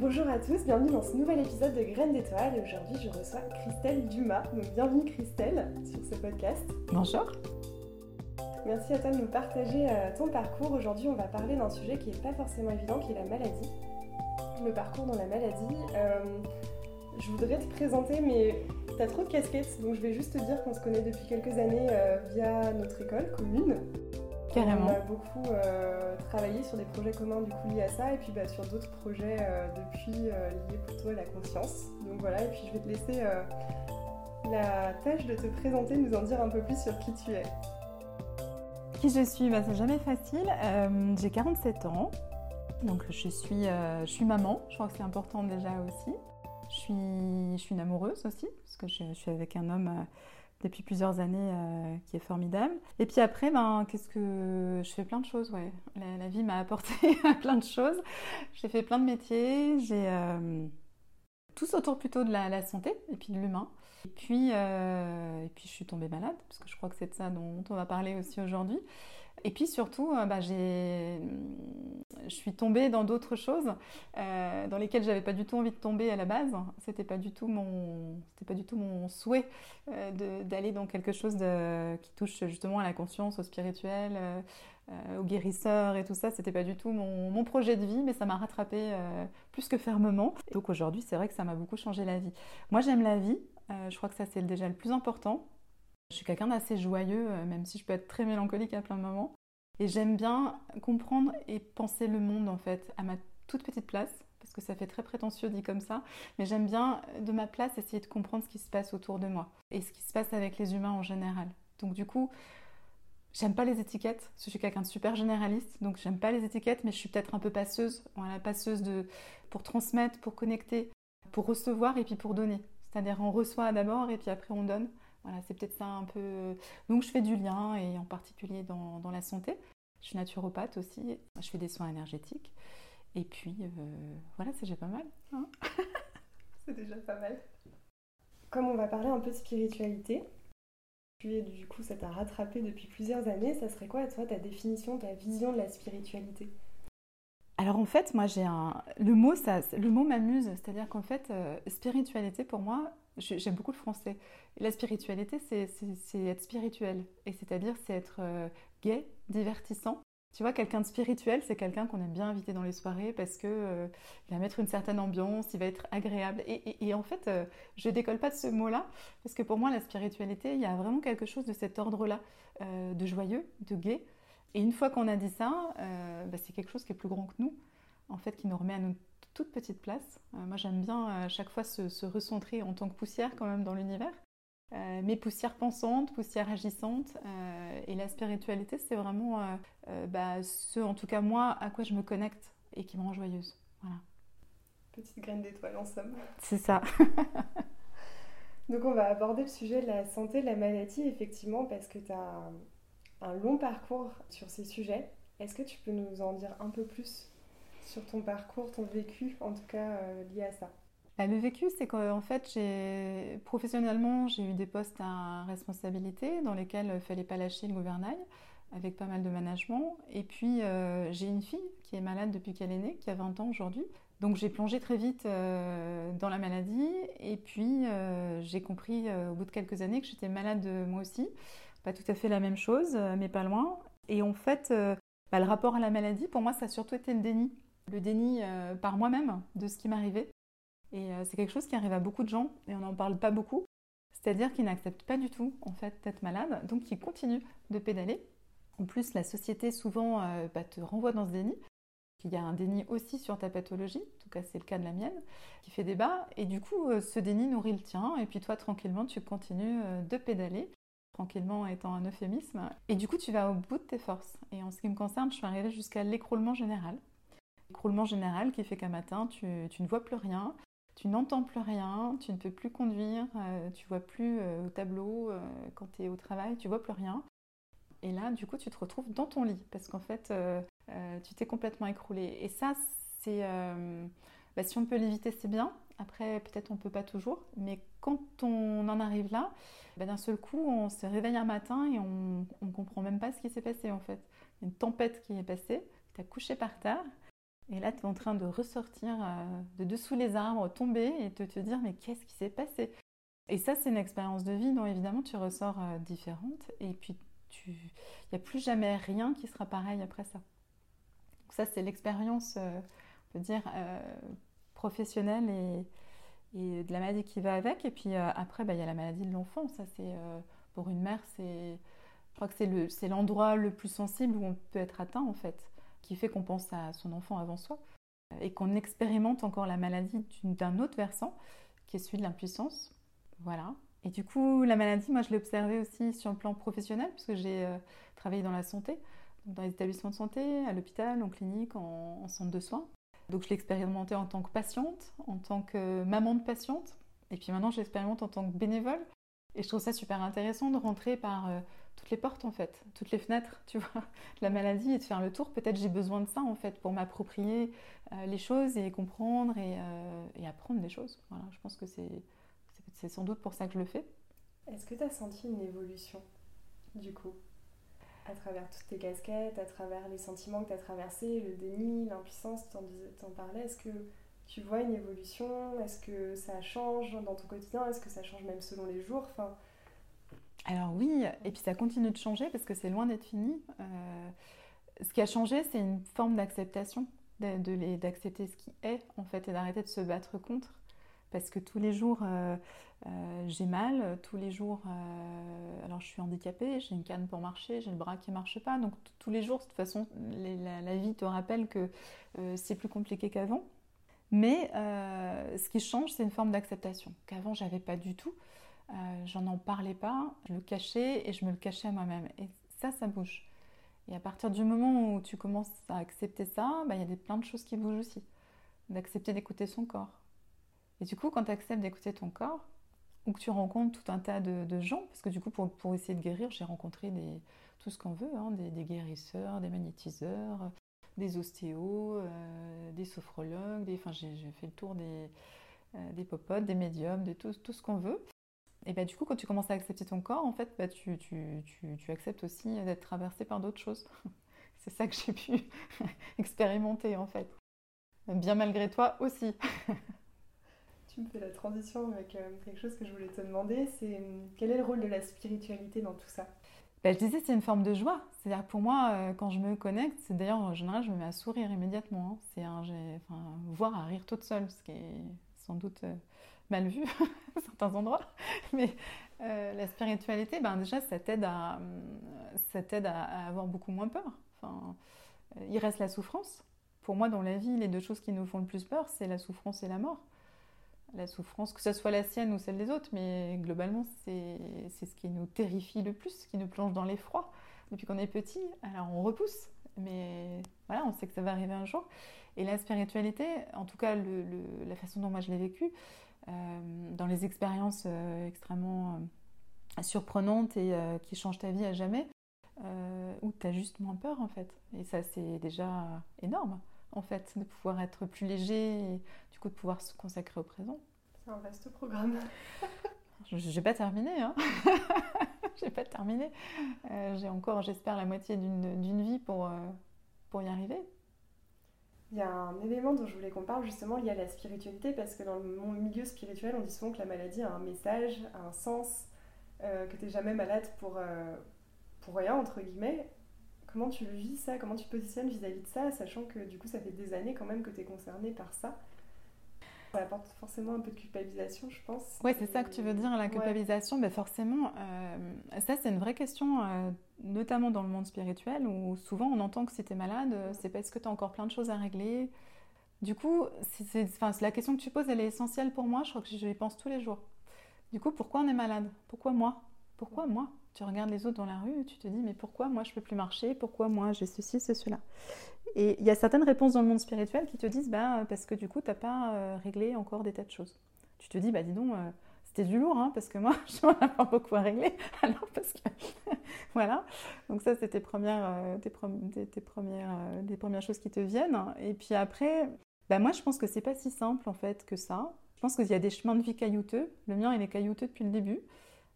Bonjour à tous, bienvenue dans ce nouvel épisode de Graines d'étoiles. Aujourd'hui, je reçois Christelle Dumas. Donc, bienvenue Christelle sur ce podcast. Bonjour. Merci à toi de nous partager euh, ton parcours. Aujourd'hui, on va parler d'un sujet qui n'est pas forcément évident, qui est la maladie. Le parcours dans la maladie. Euh, je voudrais te présenter, mais tu as trop de casquettes, donc je vais juste te dire qu'on se connaît depuis quelques années euh, via notre école commune. Carrément. On a beaucoup euh, travaillé sur des projets communs du coup liés à ça et puis bah, sur d'autres projets euh, depuis euh, liés plutôt à la conscience. Donc voilà, et puis je vais te laisser la tâche de te présenter, nous en dire un peu plus sur qui tu es. Qui je suis? Bah, C'est jamais facile. J'ai 47 ans, donc je suis, je suis maman, je crois que c'est important déjà aussi. Je suis, je suis une amoureuse aussi, parce que je, je suis avec un homme depuis plusieurs années euh, qui est formidable. Et puis après, ben, qu'est-ce que je fais plein de choses, ouais. La, vie m'a apporté plein de choses. J'ai fait plein de métiers. J'ai euh, tous autour plutôt de la, santé et puis de l'humain. Et puis, euh, et puis je suis tombée malade parce que je crois que c'est de ça dont on va parler aussi aujourd'hui. Et puis surtout, euh, bah, je suis tombée dans d'autres choses euh, dans lesquelles j'avais pas du tout envie de tomber à la base. C'était pas mon, pas du tout mon souhait euh, d'aller dans quelque chose de, qui touche justement à la conscience, au spirituel, au guérisseur et tout ça. C'était pas du tout mon, mon, projet de vie, mais ça m'a rattrapé plus que fermement. donc aujourd'hui, c'est vrai que ça m'a beaucoup changé la vie. Moi, j'aime la vie. je crois que ça c'est déjà le plus important. Je suis quelqu'un d'assez joyeux, euh, même si je peux être très mélancolique à plein de moments. Et j'aime bien comprendre et penser le monde, en fait, à ma toute petite place, parce que ça fait très prétentieux dit comme ça, mais j'aime bien, de ma place, essayer de comprendre ce qui se passe autour de moi et ce qui se passe avec les humains en général. Donc du coup, j'aime pas les étiquettes, parce que je suis quelqu'un de super généraliste, donc j'aime pas les étiquettes, mais je suis peut-être un peu passeuse, voilà, passeuse de, pour transmettre, pour connecter, pour recevoir et puis pour donner. C'est-à-dire on reçoit d'abord et puis après on donne. Voilà, c'est peut-être ça un peu. Donc je fais du lien et en particulier dans, la santé. Je suis naturopathe aussi. Je fais des soins énergétiques. Et puis euh, voilà, c'est déjà pas mal. Hein. c'est déjà pas mal. Comme on va parler un peu de spiritualité, puis du coup ça t'a rattrapé depuis plusieurs années, ça serait quoi toi ta définition, ta vision de la spiritualité? Alors en fait, moi j'ai un le mot ça le mot m'amuse, c'est-à-dire qu'en fait euh, spiritualité pour moi, J'aime beaucoup le français. la spiritualité, c'est être spirituel. Et c'est-à-dire, c'est être euh, gai, divertissant. Tu vois, quelqu'un de spirituel, c'est quelqu'un qu'on aime bien inviter dans les soirées parce que euh, il va mettre une certaine ambiance, il va être agréable. Et, en fait, euh, je décolle pas de ce mot-là parce que pour moi, la spiritualité, il y a vraiment quelque chose de cet ordre-là, de joyeux, de gai. Et une fois qu'on a dit ça, bah, c'est quelque chose qui est plus grand que nous, en fait, qui nous remet à nous toute petite place. Euh, moi, j'aime bien à chaque fois se, recentrer en tant que poussière quand même dans l'univers. Euh, mais poussière pensante, poussière agissante. Euh, et la spiritualité, c'est vraiment bah, ce, en tout cas moi, à quoi je me connecte et qui me rend joyeuse. Voilà. Petite graine d'étoile en somme. C'est ça. Donc on va aborder le sujet de la santé, de la maladie, effectivement, parce que tu as un long parcours sur ces sujets. Est-ce que tu peux nous en dire un peu plus? Sur ton parcours, ton vécu, en tout cas euh, lié à ça bah, Le vécu, c'est qu'en fait, professionnellement, j'ai eu des postes à responsabilité dans lesquels il ne fallait pas lâcher le gouvernail, avec pas mal de management. Et puis, euh, j'ai une fille qui est malade depuis qu'elle est née, qui a 20 ans aujourd'hui. Donc, j'ai plongé très vite euh, dans la maladie. Et puis, j'ai compris au bout de quelques années que j'étais malade moi aussi. Pas tout à fait la même chose, mais pas loin. Et en fait, bah, le rapport à la maladie, pour moi, ça a surtout été le déni le déni euh, par moi-même de ce qui m'arrivait. Et euh, c'est quelque chose qui arrive à beaucoup de gens et on n'en parle pas beaucoup. C'est-à-dire qu'ils n'acceptent pas du tout en fait d'être malade, donc ils continuent de pédaler. En plus, la société souvent euh, bah, te renvoie dans ce déni. Il y a un déni aussi sur ta pathologie, en tout cas c'est le cas de la mienne, qui fait débat. Et du coup, ce déni nourrit le tien. Et puis toi, tranquillement, tu continues de pédaler tranquillement étant un euphémisme. Et du coup, tu vas au bout de tes forces. Et en ce qui me concerne, je suis arrivée jusqu'à l'écroulement général. Écroulement général qui fait qu'un matin, tu, ne vois plus rien, tu n'entends plus rien, tu ne peux plus conduire, euh, tu vois plus au tableau quand tu es au travail, tu vois plus rien. Et là, du coup, tu te retrouves dans ton lit parce qu'en fait, tu t'es complètement écroulé. Et ça, c'est. Bah, si on peut l'éviter, c'est bien. Après, peut-être on ne peut pas toujours. Mais quand on en arrive là, bah, d'un seul coup, on se réveille un matin et on ne comprend même pas ce qui s'est passé en fait. Il y a une tempête qui est passée, tu as couché par terre. Et là, tu es en train de ressortir euh, de dessous les arbres, tomber et te, dire mais qu'est-ce qui s'est passé? Et ça, c'est une expérience de vie dont évidemment tu ressors euh, différente. Et puis, il n'y a plus jamais rien qui sera pareil après ça. Donc ça, c'est l'expérience, euh, on peut dire, professionnelle et, et, de la maladie qui va avec. Et puis après, bah, il y a la maladie de l'enfant. Ça, c'est pour une mère, c'est, je crois que c'est l'endroit le plus sensible où on peut être atteint en fait qui fait qu'on pense à son enfant avant soi et qu'on expérimente encore la maladie d'un autre versant qui est celui de l'impuissance. Voilà. Et du coup, la maladie, moi, je l'ai observée aussi sur le plan professionnel, puisque j'ai euh, travaillé dans la santé, dans les établissements de santé, à l'hôpital, en clinique, en, centre de soins. Donc, je l'ai expérimenté en tant que patiente, en tant que maman de patiente, et puis maintenant, je l'expérimente en tant que bénévole. Et je trouve ça super intéressant de rentrer par euh, toutes les portes en fait, toutes les fenêtres, tu vois, la maladie et de faire le tour. Peut-être j'ai besoin de ça en fait pour m'approprier euh, les choses et comprendre euh, et, apprendre des choses. Voilà, je pense que c'est sans doute pour ça que je le fais. Est-ce que tu as senti une évolution du coup à travers toutes tes casquettes, à travers les sentiments que tu as traversés, le déni, l'impuissance, tu en, parlais, est-ce que tu vois une évolution? Est-ce que ça change dans ton quotidien? Est-ce que ça change même selon les jours? Alors oui, et puis ça continue de changer parce que c'est loin d'être fini. Euh, ce qui a changé, c'est une forme d'acceptation, d'accepter ce qui est en fait et d'arrêter de se battre contre. Parce que tous les jours, euh, euh, j'ai mal, tous les jours, alors je suis handicapée, j'ai une canne pour marcher, j'ai le bras qui ne marche pas. Donc tous les jours, de toute façon, la, vie te rappelle que c'est plus compliqué qu'avant. Mais ce qui change, c'est une forme d'acceptation qu'avant, j'avais pas du tout. Euh, j'en en parlais pas, je le cachais et je me le cachais à moi-même. Et ça, ça bouge. Et à partir du moment où tu commences à accepter ça, bah, il y a plein de choses qui bougent aussi. D'accepter d'écouter son corps. Et du coup, quand tu acceptes d'écouter ton corps, ou que tu rencontres tout un tas de, gens, parce que du coup, pour, pour essayer de guérir, j'ai rencontré des, tout ce qu'on veut, hein, des, guérisseurs, des magnétiseurs, des ostéos, euh, des sophrologues, j'ai fait le tour des, euh, des popotes, des médiums, de tout, tout ce qu'on veut. Et bah, du coup, quand tu commences à accepter ton corps, en fait, bah, tu, tu, tu, tu, acceptes aussi d'être traversé par d'autres choses. C'est ça que j'ai pu expérimenter, en fait. Bien malgré toi aussi. tu me fais la transition avec euh, quelque chose que je voulais te demander, c'est hum, quel est le rôle de la spiritualité dans tout ça? Bah, je disais, c'est une forme de joie. C'est-à-dire, pour moi, euh, quand je me connecte, c'est d'ailleurs, en général, je me mets à sourire immédiatement. Hein. C'est un, enfin, voir à rire toute seule, ce qui est sans doute euh, mal vu à certains endroits. Mais euh, la spiritualité, ben déjà, ça t'aide à, ça t'aide à, avoir beaucoup moins peur. Enfin, euh, il reste la souffrance. Pour moi, dans la vie, les deux choses qui nous font le plus peur, c'est la souffrance et la mort. La souffrance, que ce soit la sienne ou celle des autres, mais globalement, c'est, c'est ce qui nous terrifie le plus, ce qui nous plonge dans l'effroi. Depuis qu'on est petit, alors on repousse, mais voilà, on sait que ça va arriver un jour. Et la spiritualité, en tout cas la façon dont moi je l'ai vécue, dans les expériences euh, extrêmement euh, surprenantes et qui changent ta vie à jamais, où tu as juste moins peur en fait. Et ça c'est déjà énorme en fait, de pouvoir être plus léger et du coup de pouvoir se consacrer au présent. C'est un vaste programme. J'ai pas terminé, hein. J'ai pas terminé. J'ai encore, j'espère, la moitié d'une vie pour, pour y arriver. Il y a un élément dont je voulais qu'on parle justement lié à la spiritualité parce que dans le milieu spirituel, on dit souvent que la maladie a un message, a un sens, euh, que tu jamais malade pour, euh, pour rien, entre guillemets. Comment tu vis ça? Comment tu positionnes vis-à-vis de ça, sachant que du coup ça fait des années quand même que tu es concerné par ça ça apporte forcément un peu de culpabilisation, je pense. Oui, c'est ça que tu veux dire, la culpabilisation. Ben forcément, euh, ça c'est une vraie question, euh, notamment dans le monde spirituel, où souvent on entend que si tu es malade, euh, c'est parce que tu as encore plein de choses à régler. Du coup, c'est, la question que tu poses, elle est essentielle pour moi, je crois que je y pense tous les jours. Du coup, pourquoi on est malade? Pourquoi moi? Pourquoi moi? Tu regardes les autres dans la rue tu te dis mais pourquoi moi je peux plus marcher? Pourquoi moi j'ai ceci, c'est cela? Et il y a certaines réponses dans le monde spirituel qui te disent bah parce que du coup tu n'as pas euh, réglé encore des tas de choses. Tu te dis bah dis donc euh, c'était du lourd hein, parce que moi j'en ai pas beaucoup à régler. Alors parce que voilà. Donc ça c'est tes euh, premières choses qui te viennent. Et puis après, bah moi je pense que c'est pas si simple en fait que ça. Je pense qu'il y a des chemins de vie caillouteux. Le mien il est caillouteux depuis le début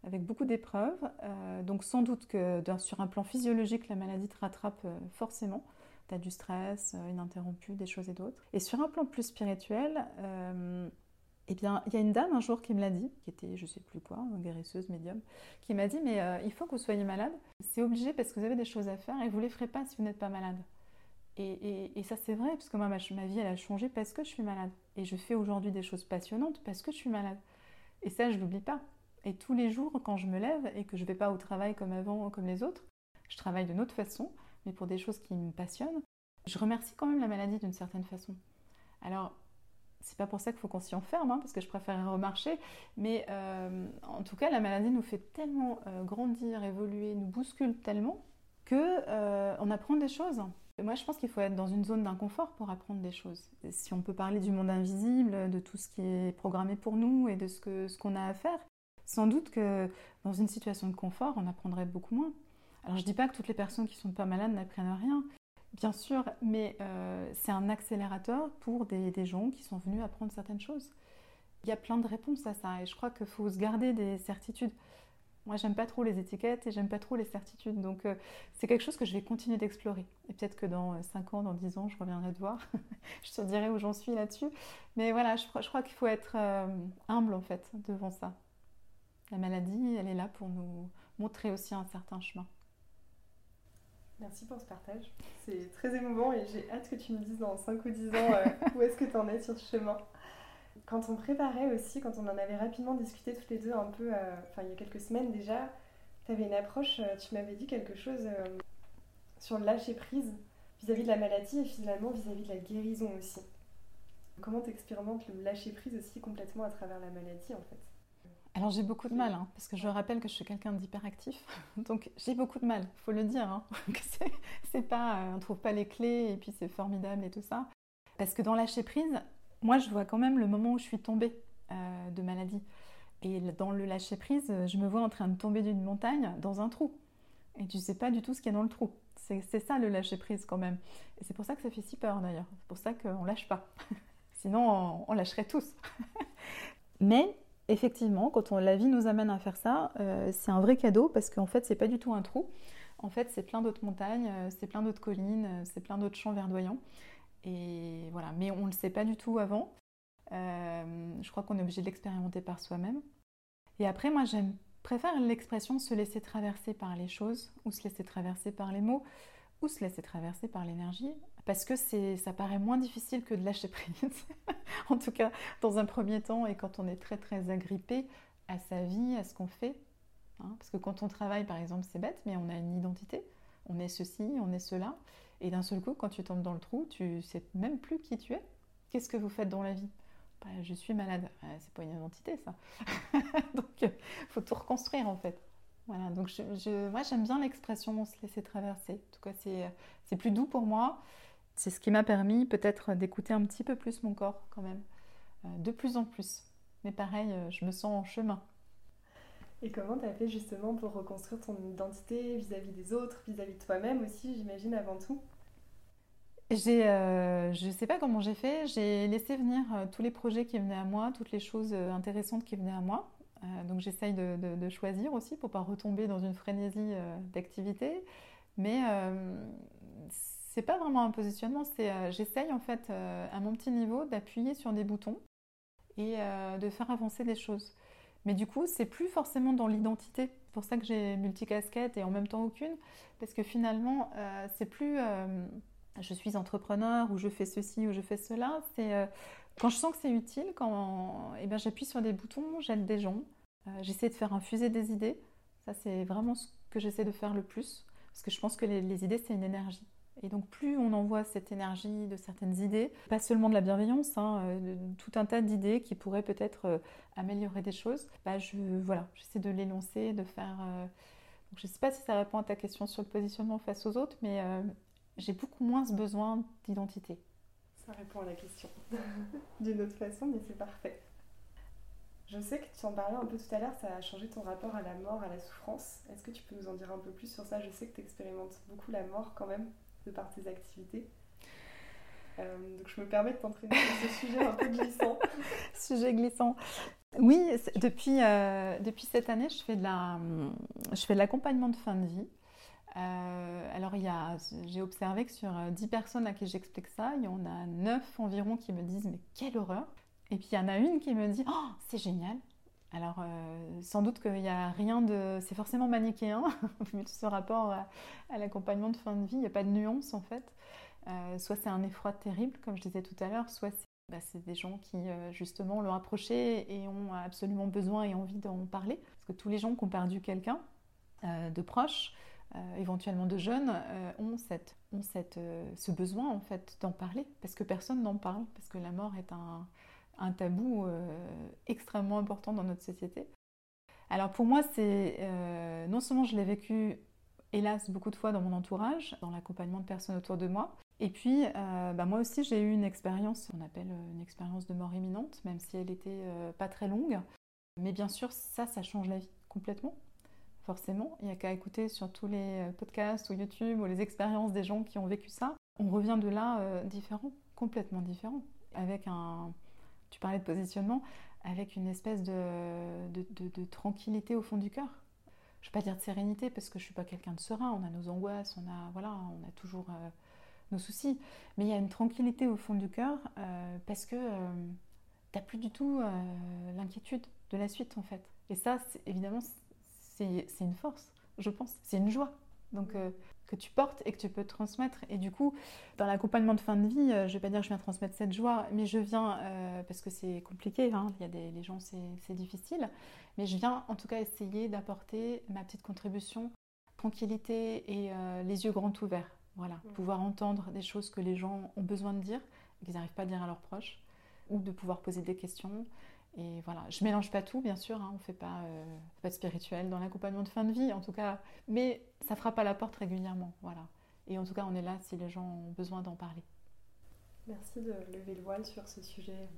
avec beaucoup d'épreuves. Euh, donc sans doute que sur un plan physiologique, la maladie te rattrape euh, forcément. Tu as du stress euh, ininterrompu, des choses et d'autres. Et sur un plan plus spirituel, eh bien, il y a une dame un jour qui me l'a dit, qui était je sais plus quoi, guérisseuse, médium, qui m'a dit mais il faut que vous soyez malade. C'est obligé parce que vous avez des choses à faire et vous les ferez pas si vous n'êtes pas malade. Et, ça c'est vrai parce que moi ma, ma vie elle a changé parce que je suis malade et je fais aujourd'hui des choses passionnantes parce que je suis malade. Et ça je l'oublie pas. Et tous les jours, quand je me lève et que je ne vais pas au travail comme avant, comme les autres, je travaille d'une autre façon, mais pour des choses qui me passionnent, je remercie quand même la maladie d'une certaine façon. Alors, c'est pas pour ça qu'il faut qu'on s'y enferme, hein, parce que je préférerais remarcher, mais euh, en tout cas, la maladie nous fait tellement euh, grandir, évoluer, nous bouscule tellement que euh, on apprend des choses. moi, je pense qu'il faut être dans une zone d'inconfort pour apprendre des choses. si on peut parler du monde invisible, de tout ce qui est programmé pour nous et de ce qu'on ce qu'on a à faire, sans doute que dans une situation de confort, on apprendrait beaucoup moins. Alors je ne dis pas que toutes les personnes qui sont pas malades n'apprennent rien, bien sûr, mais euh, c'est un accélérateur pour des, gens qui sont venus apprendre certaines choses. Il y a plein de réponses à ça et je crois qu'il faut se garder des certitudes. Moi, j'aime pas trop les étiquettes et j'aime pas trop les certitudes. Donc, euh, c'est quelque chose que je vais continuer d'explorer. Et peut-être que dans 5 ans, dans 10 ans, je reviendrai te voir. je te dirai où j'en suis là-dessus. Mais voilà, je, crois qu'il faut être euh, humble, en fait, devant ça. La maladie, elle est là pour nous montrer aussi un certain chemin. Merci pour ce partage. C'est très émouvant et j'ai hâte que tu me dises dans 5 ou 10 ans euh, où est-ce que tu en es sur ce chemin. Quand on préparait aussi, quand on en avait rapidement discuté tous les deux un peu, euh, enfin il y a quelques semaines déjà, tu avais une approche, euh, tu m'avais dit quelque chose sur le lâcher prise vis-à-vis de la maladie et finalement vis-à-vis de la guérison aussi. Comment tu expérimentes le lâcher prise aussi complètement à travers la maladie en fait? Alors j'ai beaucoup de mal, hein, parce que je rappelle que je suis quelqu'un d'hyperactif, donc j'ai beaucoup de mal, il faut le dire. Hein, c'est pas, euh, on trouve pas les clés et puis c'est formidable et tout ça. Parce que dans lâcher prise, moi je vois quand même le moment où je suis tombée euh, de maladie. Et dans le lâcher prise, je me vois en train de tomber d'une montagne dans un trou. Et tu sais pas du tout ce qu'il y a dans le trou. C'est ça le lâcher prise quand même. Et c'est pour ça que ça fait si peur d'ailleurs. C'est pour ça qu'on lâche pas. Sinon on, on lâcherait tous. Mais effectivement, quand la vie nous amène à faire ça, euh, c'est un vrai cadeau parce qu'en fait, c'est pas du tout un trou. En fait, c'est plein d'autres montagnes, euh, c'est plein d'autres collines, euh, c'est plein d'autres champs verdoyants. Et voilà, mais on ne le sait pas du tout avant. je crois qu'on est obligé de l'expérimenter par soi-même. Et après, moi, j'aime préfère l'expression se laisser traverser par les choses ou se laisser traverser par les mots ou se laisser traverser par l'énergie parce que ça paraît moins difficile que de lâcher prise. en tout cas, dans un premier temps et quand on est très très agrippé à sa vie, à ce qu'on fait. Hein. parce que quand on travaille, par exemple, c'est bête, mais on a une identité. On est ceci, on est cela. Et d'un seul coup, quand tu tombes dans le trou, tu sais même plus qui tu es. Qu'est-ce que vous faites dans la vie? Bah, Je suis malade. Ah, c'est pas une identité, ça. Donc, il faut tout reconstruire en fait. Voilà, donc moi j'aime bien l'expression se laisser traverser. En tout cas, c'est plus doux pour moi. C'est ce qui m'a permis peut-être d'écouter un petit peu plus mon corps quand même, euh, de plus en plus. Mais pareil, euh, je me sens en chemin. Et comment tu as fait justement pour reconstruire ton identité vis-à-vis des autres, vis-à-vis de toi-même aussi, j'imagine, avant tout? J'ai, euh, je ne sais pas comment j'ai fait, j'ai laissé venir tous les projets qui venaient à moi, toutes les choses intéressantes qui venaient à moi. Euh, donc j'essaye de, choisir aussi pour pas retomber dans une frénésie euh, d'activité. Mais c'est pas vraiment un positionnement, c'est j'essaye en fait à mon petit niveau d'appuyer sur des boutons et de faire avancer des choses. Mais du coup, c'est plus forcément dans l'identité. C'est pour ça que j'ai multicasquette et en même temps aucune, parce que finalement, c'est plus je suis entrepreneur ou je fais ceci ou je fais cela. C'est quand je sens que c'est utile, quand eh ben, j'appuie sur des boutons, j'aide des gens, euh, j'essaie de faire infuser des idées. Ça, c'est vraiment ce que j'essaie de faire le plus, parce que je pense que les, idées, c'est une énergie. Et donc, plus on envoie cette énergie de certaines idées, pas seulement de la bienveillance, hein, euh, tout un tas d'idées qui pourraient peut-être euh, améliorer des choses, bah je, voilà, j'essaie de l'énoncer, de faire, je ne sais pas si ça répond à ta question sur le positionnement face aux autres, mais euh, j'ai beaucoup moins besoin d'identité. Ça répond à la question d'une autre façon, mais c'est parfait. Je sais que tu en parlais un peu tout à l'heure, ça a changé ton rapport à la mort, à la souffrance. Est-ce que tu peux nous en dire un peu plus sur ça? Je sais que tu expérimentes beaucoup la mort quand même, de par tes activités. Euh, donc je me permets de t'entraîner sur ce sujet un peu glissant. sujet glissant. Oui, depuis, euh, depuis cette année, je fais de la, je fais de l'accompagnement de fin de vie. Euh, alors, j'ai observé que sur 10 personnes à qui j'explique ça, il y en a 9 environ qui me disent Mais quelle horreur Et puis, il y en a une qui me dit Oh, c'est génial alors, sans doute qu'il n'y a rien de. C'est forcément manichéen, ce rapport à, l'accompagnement de fin de vie. Il n'y a pas de nuance, en fait. Euh, soit c'est un effroi terrible, comme je disais tout à l'heure, soit c'est bah, des gens qui euh, justement l'ont approché et ont absolument besoin et envie d'en parler. Parce que tous les gens qui ont perdu quelqu'un euh, de proche, éventuellement de jeunes, ont, cette, ont cette, ce besoin en fait d'en parler, parce que personne n'en parle, parce que la mort est un, un tabou extrêmement important dans notre société. Alors pour moi, c'est non seulement je l'ai vécu hélas beaucoup de fois dans mon entourage, dans l'accompagnement de personnes autour de moi, et puis, euh, bah, moi aussi, j'ai eu une expérience, on appelle euh, une expérience de mort imminente, même si elle n'était euh, pas très longue. Mais bien sûr, ça, ça change la vie complètement, forcément. Il n'y a qu'à écouter sur tous les podcasts ou YouTube ou les expériences des gens qui ont vécu ça. On revient de là différent, complètement différent. Avec un, tu parlais de positionnement, avec une espèce de, tranquillité au fond du cœur. Je ne vais pas dire de sérénité parce que je ne suis pas quelqu'un de serein. On a nos angoisses, on a, voilà, on a toujours nos soucis. Mais il y a une tranquillité au fond du cœur euh, parce que euh, tu n'as plus du tout euh, l'inquiétude de la suite en fait. Et ça, évidemment, c'est une force, je pense. C'est une joie. Donc, que tu portes et que tu peux transmettre. Et du coup, dans l'accompagnement de fin de vie, je vais pas dire que je viens transmettre cette joie, mais je viens, parce que c'est compliqué, hein, il y a des les gens, c'est difficile, mais je viens en tout cas essayer d'apporter ma petite contribution, tranquillité et les yeux grands ouverts. Voilà, mm. pouvoir entendre des choses que les gens ont besoin de dire qu'ils n'arrivent pas à dire à leurs proches, ou de pouvoir poser des questions. Et voilà, je mélange pas tout, bien sûr, hein, on ne fait pas, euh, pas de spirituel dans l'accompagnement de fin de vie, en tout cas, mais ça frappe à la porte régulièrement, voilà. Et en tout cas, on est là si les gens ont besoin d'en parler. Merci de lever le voile sur ce sujet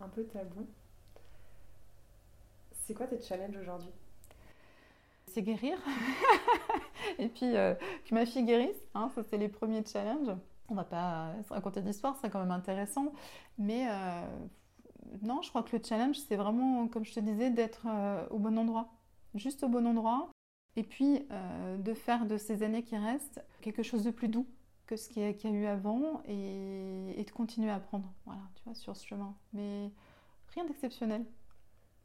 un peu tabou. C'est quoi tes challenges aujourd'hui? C'est guérir. et puis euh, que ma fille guérisse, hein, ça c'est les premiers challenges. On va pas se raconter d'histoire, c'est quand même intéressant. Mais euh, non, je crois que le challenge, c'est vraiment, comme je te disais, d'être euh, au bon endroit. Juste au bon endroit. Et puis de faire de ces années qui restent quelque chose de plus doux que ce qu'il y, a eu avant et, et, de continuer à apprendre, voilà, tu vois, sur ce chemin. Mais rien d'exceptionnel.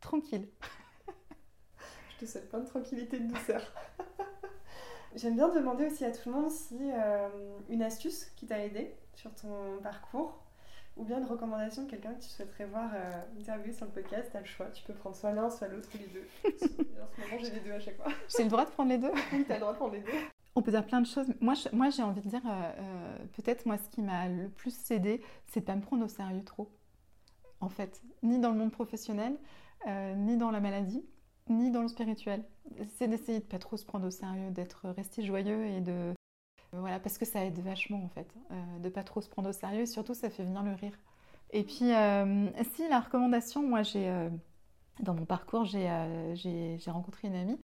Tranquille. Je te souhaite plein de tranquillité et de douceur. J'aime bien demander aussi à tout le monde si euh, une astuce qui t'a aidé sur ton parcours ou bien une recommandation de quelqu'un que tu souhaiterais voir euh, interviewer sur le podcast, tu as le choix. Tu peux prendre soit l'un, soit l'autre ou les deux. en ce moment, j'ai les deux à chaque fois. J'ai le droit de prendre les deux? Oui, tu as le droit de prendre les deux. On peut dire plein de choses. Moi, moi j'ai envie de dire, euh, peut-être moi, ce qui m'a le plus aidé, c'est de pas me prendre au sérieux trop. En fait, ni dans le monde professionnel, ni dans la maladie ni dans le spirituel. C'est d'essayer de pas trop se prendre au sérieux, d'être resté joyeux et de voilà parce que ça aide vachement en fait, euh, de pas trop se prendre au sérieux. Et surtout, ça fait venir le rire. Et puis, euh, si la recommandation, moi j'ai euh, dans mon parcours, j'ai rencontré une amie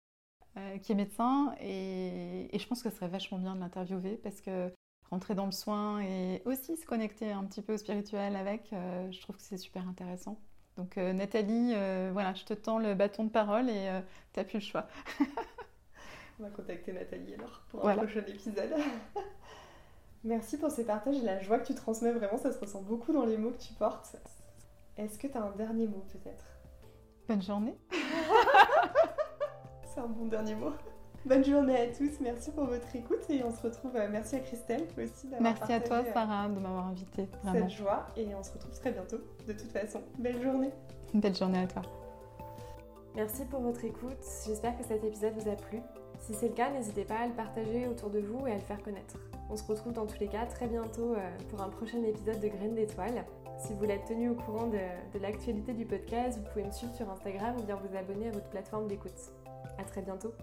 qui est médecin et, je pense que ce serait vachement bien de l'interviewer parce que rentrer dans le soin et aussi se connecter un petit peu au spirituel avec, je trouve que c'est super intéressant. Donc Nathalie, voilà, je te tends le bâton de parole et tu n'as plus le choix. On va contacter Nathalie alors pour un prochain épisode. Merci pour ces partages et la joie que tu transmets vraiment, ça se ressent beaucoup dans les mots que tu portes. Est-ce que tu as un dernier mot peut-être? Bonne journée. C'est un bon dernier mot. Bonne journée à tous, merci pour votre écoute et on se retrouve. Euh, merci à Christelle aussi d'avoir Merci à toi euh, Sarah de m'avoir invité. Cette joie et on se retrouve très bientôt. De toute façon, belle journée. Belle journée à toi. Merci pour votre écoute. J'espère que cet épisode vous a plu. Si c'est le cas, n'hésitez pas à le partager autour de vous et à le faire connaître. On se retrouve dans tous les cas très bientôt euh, pour un prochain épisode de Graines d'étoiles. Si vous voulez être tenu au courant de, de l'actualité du podcast, vous pouvez me suivre sur Instagram ou bien vous abonner à votre plateforme d'écoute. A très bientôt